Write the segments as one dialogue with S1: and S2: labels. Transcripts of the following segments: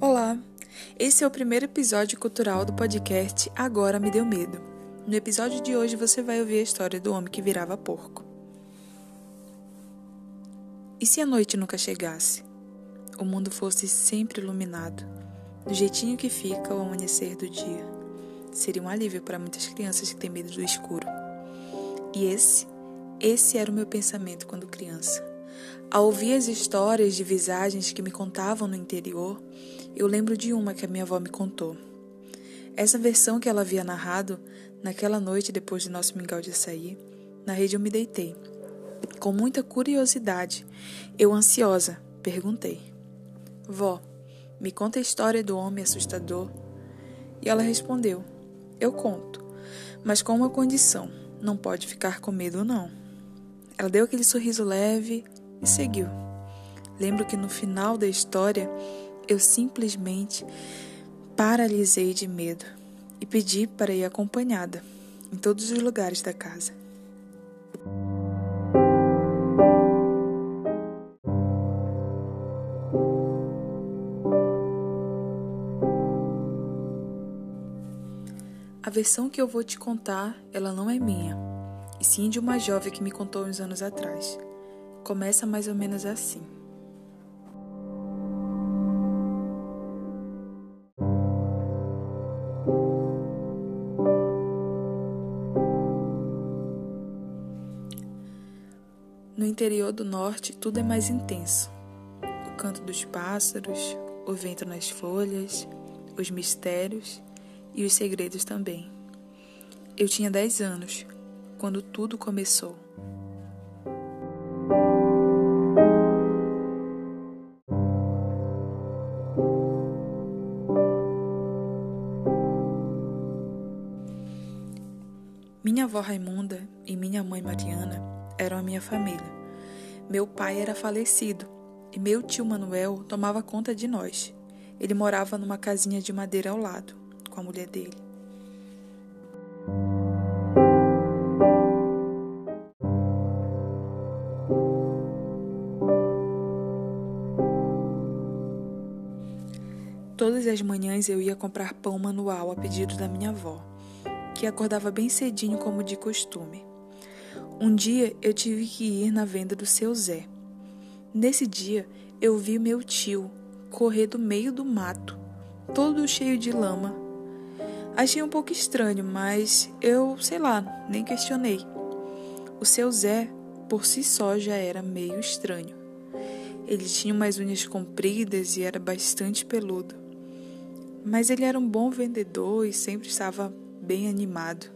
S1: Olá, esse é o primeiro episódio cultural do podcast Agora Me Deu Medo. No episódio de hoje você vai ouvir a história do homem que virava porco. E se a noite nunca chegasse? O mundo fosse sempre iluminado, do jeitinho que fica ao amanhecer do dia. Seria um alívio para muitas crianças que têm medo do escuro. E esse, esse era o meu pensamento quando criança. Ao ouvir as histórias de visagens que me contavam no interior, eu lembro de uma que a minha avó me contou. Essa versão que ela havia narrado, naquela noite depois de nosso mingau de açaí, na rede eu me deitei. Com muita curiosidade, eu ansiosa, perguntei: Vó, me conta a história do homem assustador. E ela respondeu: Eu conto, mas com uma condição não pode ficar com medo, não. Ela deu aquele sorriso leve e seguiu. Lembro que no final da história eu simplesmente paralisei de medo e pedi para ir acompanhada em todos os lugares da casa. A versão que eu vou te contar, ela não é minha, e sim de uma jovem que me contou uns anos atrás. Começa mais ou menos assim. No interior do norte, tudo é mais intenso. O canto dos pássaros, o vento nas folhas, os mistérios e os segredos também. Eu tinha 10 anos quando tudo começou. Minha avó Raimunda e minha mãe Mariana eram a minha família. Meu pai era falecido e meu tio Manuel tomava conta de nós. Ele morava numa casinha de madeira ao lado com a mulher dele. Todas as manhãs eu ia comprar pão manual a pedido da minha avó, que acordava bem cedinho como de costume. Um dia eu tive que ir na venda do seu Zé. Nesse dia eu vi meu tio correr do meio do mato, todo cheio de lama, Achei um pouco estranho, mas eu, sei lá, nem questionei. O seu Zé, por si só, já era meio estranho. Ele tinha umas unhas compridas e era bastante peludo. Mas ele era um bom vendedor e sempre estava bem animado.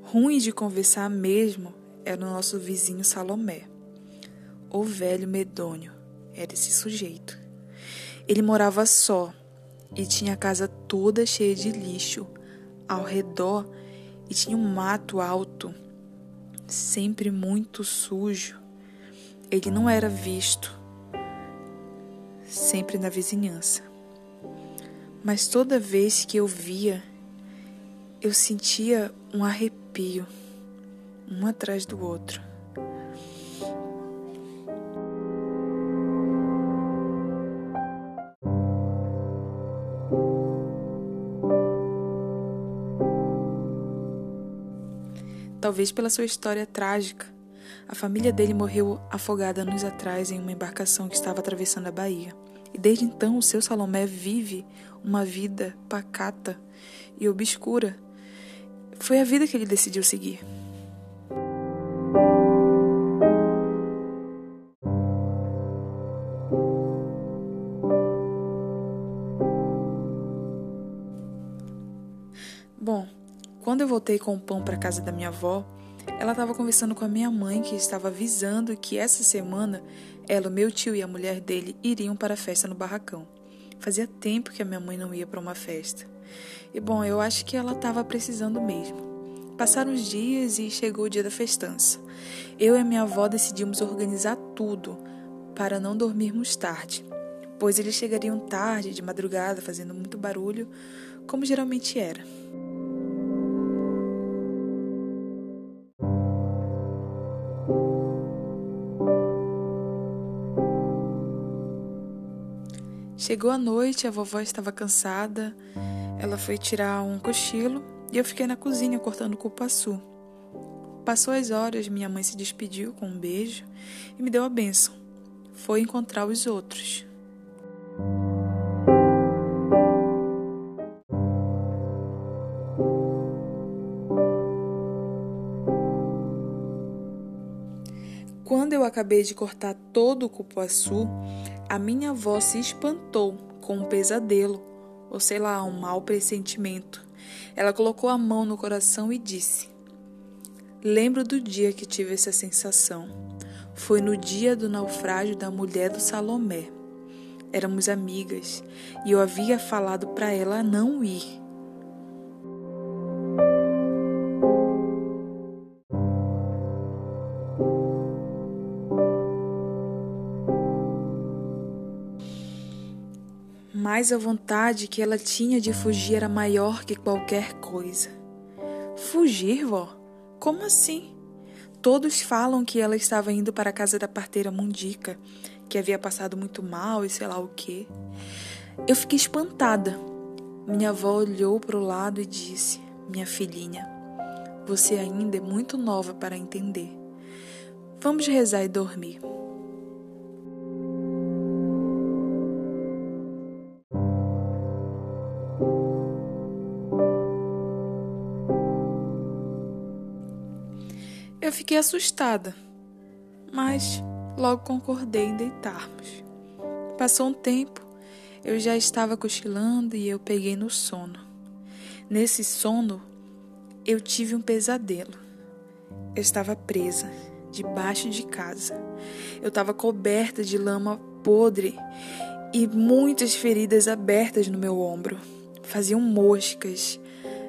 S1: Ruim de conversar mesmo era o nosso vizinho Salomé. O velho medonho era esse sujeito. Ele morava só e tinha a casa toda cheia de lixo ao redor e tinha um mato alto, sempre muito sujo. Ele não era visto, sempre na vizinhança. Mas toda vez que eu via, eu sentia um arrepio, um atrás do outro. talvez pela sua história trágica. A família dele morreu afogada anos atrás em uma embarcação que estava atravessando a Bahia. E desde então o seu Salomé vive uma vida pacata e obscura. Foi a vida que ele decidiu seguir. Bom, quando eu voltei com o pão para casa da minha avó, ela estava conversando com a minha mãe que estava avisando que essa semana ela, meu tio e a mulher dele iriam para a festa no barracão. Fazia tempo que a minha mãe não ia para uma festa. E bom, eu acho que ela estava precisando mesmo. Passaram os dias e chegou o dia da festança. Eu e a minha avó decidimos organizar tudo para não dormirmos tarde, pois eles chegariam tarde, de madrugada, fazendo muito barulho, como geralmente era. Chegou a noite, a vovó estava cansada. Ela foi tirar um cochilo e eu fiquei na cozinha cortando cupuaçu. Passou as horas, minha mãe se despediu com um beijo e me deu a bênção. Foi encontrar os outros. Acabei de cortar todo o cupuaçu, a minha avó se espantou com um pesadelo, ou sei lá, um mau pressentimento. Ela colocou a mão no coração e disse: Lembro do dia que tive essa sensação. Foi no dia do naufrágio da mulher do Salomé. Éramos amigas e eu havia falado para ela não ir. Mas a vontade que ela tinha de fugir era maior que qualquer coisa. Fugir, vó? Como assim? Todos falam que ela estava indo para a casa da parteira Mundica, que havia passado muito mal e sei lá o quê. Eu fiquei espantada. Minha avó olhou para o lado e disse: Minha filhinha, você ainda é muito nova para entender. Vamos rezar e dormir. Eu fiquei assustada, mas logo concordei em deitarmos. Passou um tempo, eu já estava cochilando e eu peguei no sono. Nesse sono, eu tive um pesadelo. Eu estava presa debaixo de casa. Eu estava coberta de lama podre e muitas feridas abertas no meu ombro. Faziam moscas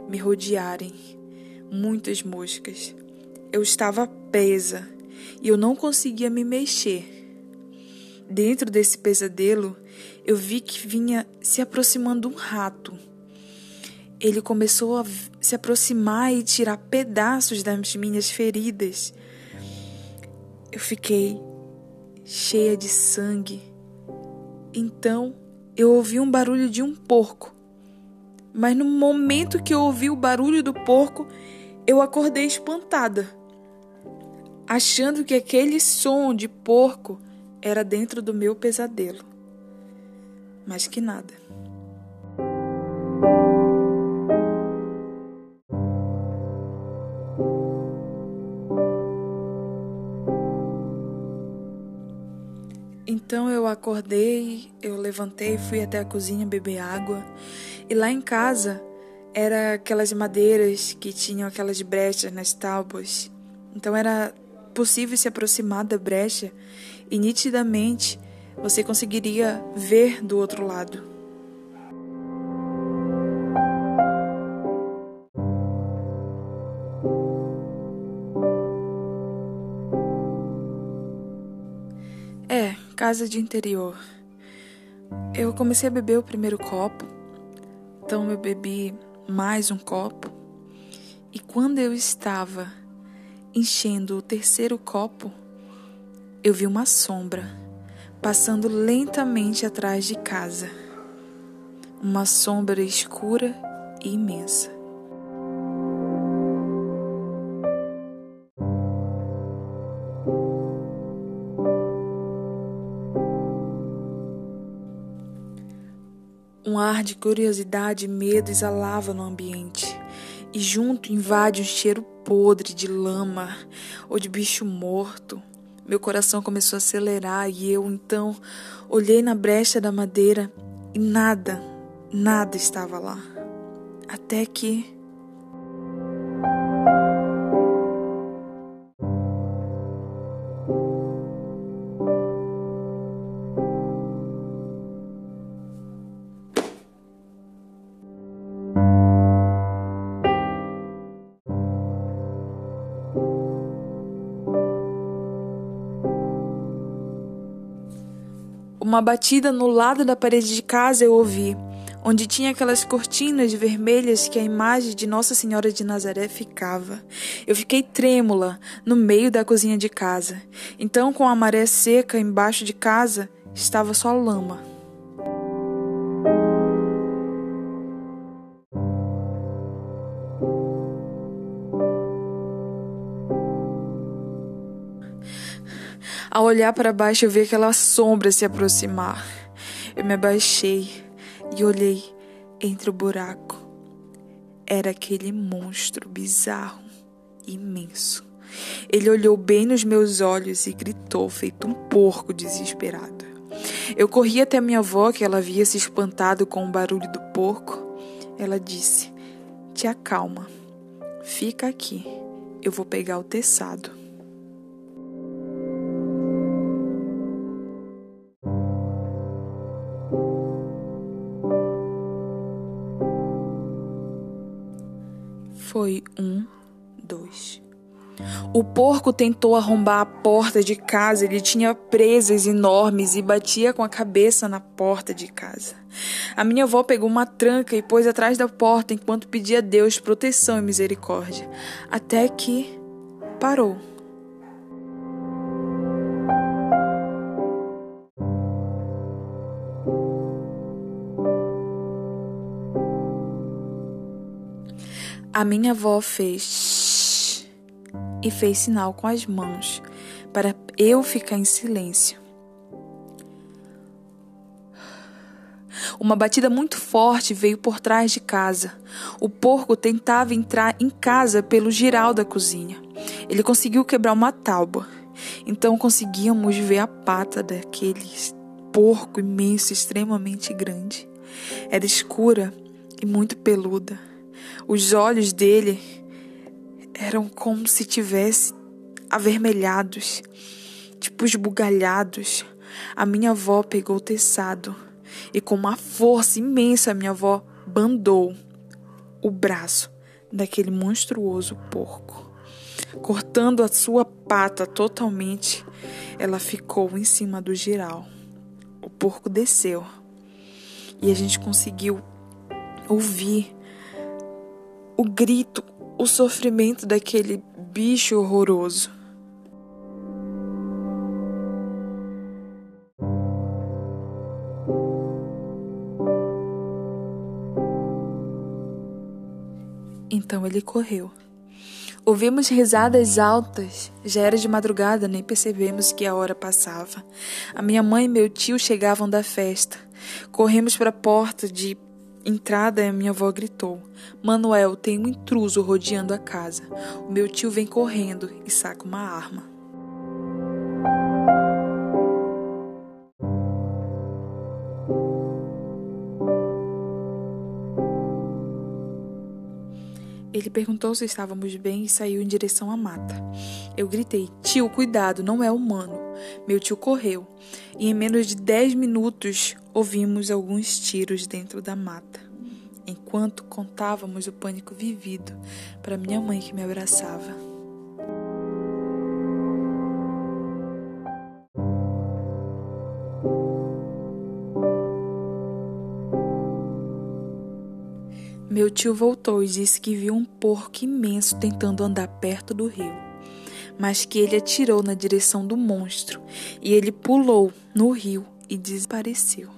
S1: me rodearem, muitas moscas. Eu estava presa e eu não conseguia me mexer. Dentro desse pesadelo, eu vi que vinha se aproximando um rato. Ele começou a se aproximar e tirar pedaços das minhas feridas. Eu fiquei cheia de sangue. Então, eu ouvi um barulho de um porco. Mas no momento que eu ouvi o barulho do porco, eu acordei espantada achando que aquele som de porco era dentro do meu pesadelo. Mas que nada. Eu acordei, eu levantei, fui até a cozinha beber água. E lá em casa era aquelas madeiras que tinham aquelas brechas nas tábuas. Então era possível se aproximar da brecha e nitidamente você conseguiria ver do outro lado. Casa de interior. Eu comecei a beber o primeiro copo, então eu bebi mais um copo, e quando eu estava enchendo o terceiro copo, eu vi uma sombra passando lentamente atrás de casa. Uma sombra escura e imensa. Ar de curiosidade e medo exalava no ambiente e junto invade um cheiro podre de lama ou de bicho morto. Meu coração começou a acelerar e eu então olhei na brecha da madeira e nada, nada estava lá. Até que Uma batida no lado da parede de casa eu ouvi, onde tinha aquelas cortinas vermelhas que a imagem de Nossa Senhora de Nazaré ficava. Eu fiquei trêmula no meio da cozinha de casa. Então, com a maré seca embaixo de casa, estava só lama. Ao olhar para baixo, eu vi aquela sombra se aproximar. Eu me abaixei e olhei entre o buraco. Era aquele monstro bizarro, imenso. Ele olhou bem nos meus olhos e gritou, feito um porco desesperado. Eu corri até minha avó, que ela havia se espantado com o barulho do porco. Ela disse: Te acalma, fica aqui, eu vou pegar o teçado. Foi um, dois. O porco tentou arrombar a porta de casa, ele tinha presas enormes e batia com a cabeça na porta de casa. A minha avó pegou uma tranca e pôs atrás da porta enquanto pedia a Deus proteção e misericórdia, até que parou. A minha avó fez e fez sinal com as mãos para eu ficar em silêncio. Uma batida muito forte veio por trás de casa. O porco tentava entrar em casa pelo giral da cozinha. Ele conseguiu quebrar uma tábua. Então conseguíamos ver a pata daquele porco imenso, extremamente grande. Era escura e muito peluda. Os olhos dele eram como se tivesse avermelhados, tipo esbugalhados. A minha avó pegou o teçado e com uma força imensa a minha avó bandou o braço daquele monstruoso porco. Cortando a sua pata totalmente, ela ficou em cima do giral. O porco desceu e a gente conseguiu ouvir o grito, o sofrimento daquele bicho horroroso. Então ele correu. Ouvimos risadas altas. Já era de madrugada, nem percebemos que a hora passava. A minha mãe e meu tio chegavam da festa. Corremos para a porta de entrada minha avó gritou: Manuel, tem um intruso rodeando a casa. O meu tio vem correndo e saca uma arma. Ele perguntou se estávamos bem e saiu em direção à mata. Eu gritei: Tio, cuidado, não é humano. Meu tio correu e em menos de dez minutos ouvimos alguns tiros dentro da mata. Enquanto contávamos o pânico vivido para minha mãe que me abraçava. Meu tio voltou e disse que viu um porco imenso tentando andar perto do rio, mas que ele atirou na direção do monstro e ele pulou no rio e desapareceu.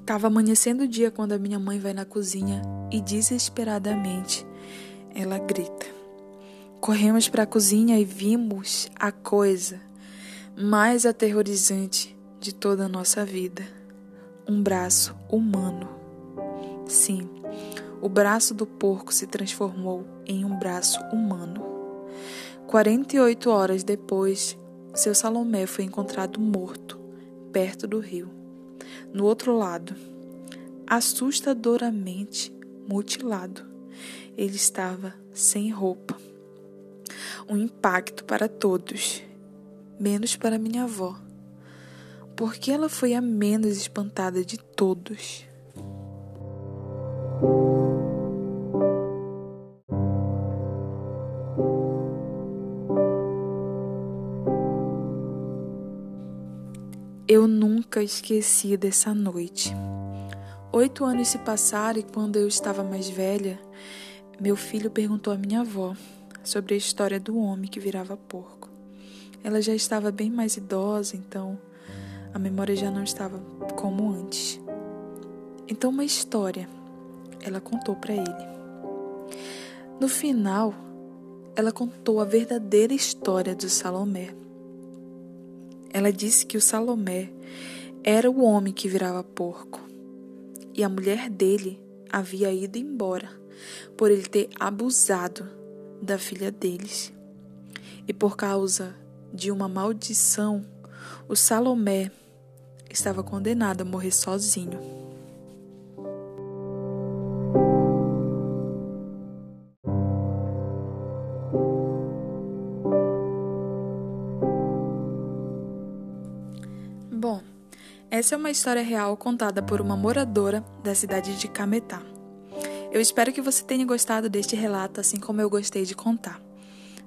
S1: Estava amanhecendo o dia quando a minha mãe vai na cozinha e desesperadamente ela grita. Corremos para a cozinha e vimos a coisa mais aterrorizante de toda a nossa vida: um braço humano. Sim, o braço do porco se transformou em um braço humano. 48 horas depois, seu Salomé foi encontrado morto, perto do rio. No outro lado, assustadoramente mutilado, ele estava sem roupa um impacto para todos, menos para minha avó, porque ela foi a menos espantada de todos. Eu nunca esqueci dessa noite. Oito anos se passaram e quando eu estava mais velha, meu filho perguntou à minha avó sobre a história do homem que virava porco. Ela já estava bem mais idosa, então a memória já não estava como antes. Então, uma história ela contou para ele. No final, ela contou a verdadeira história do Salomé. Ela disse que o Salomé era o homem que virava porco e a mulher dele havia ido embora por ele ter abusado da filha deles. E por causa de uma maldição, o Salomé estava condenado a morrer sozinho. Bom, essa é uma história real contada por uma moradora da cidade de Cametá. Eu espero que você tenha gostado deste relato assim como eu gostei de contar.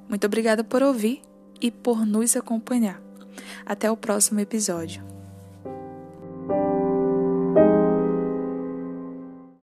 S1: Muito obrigada por ouvir e por nos acompanhar. Até o próximo episódio.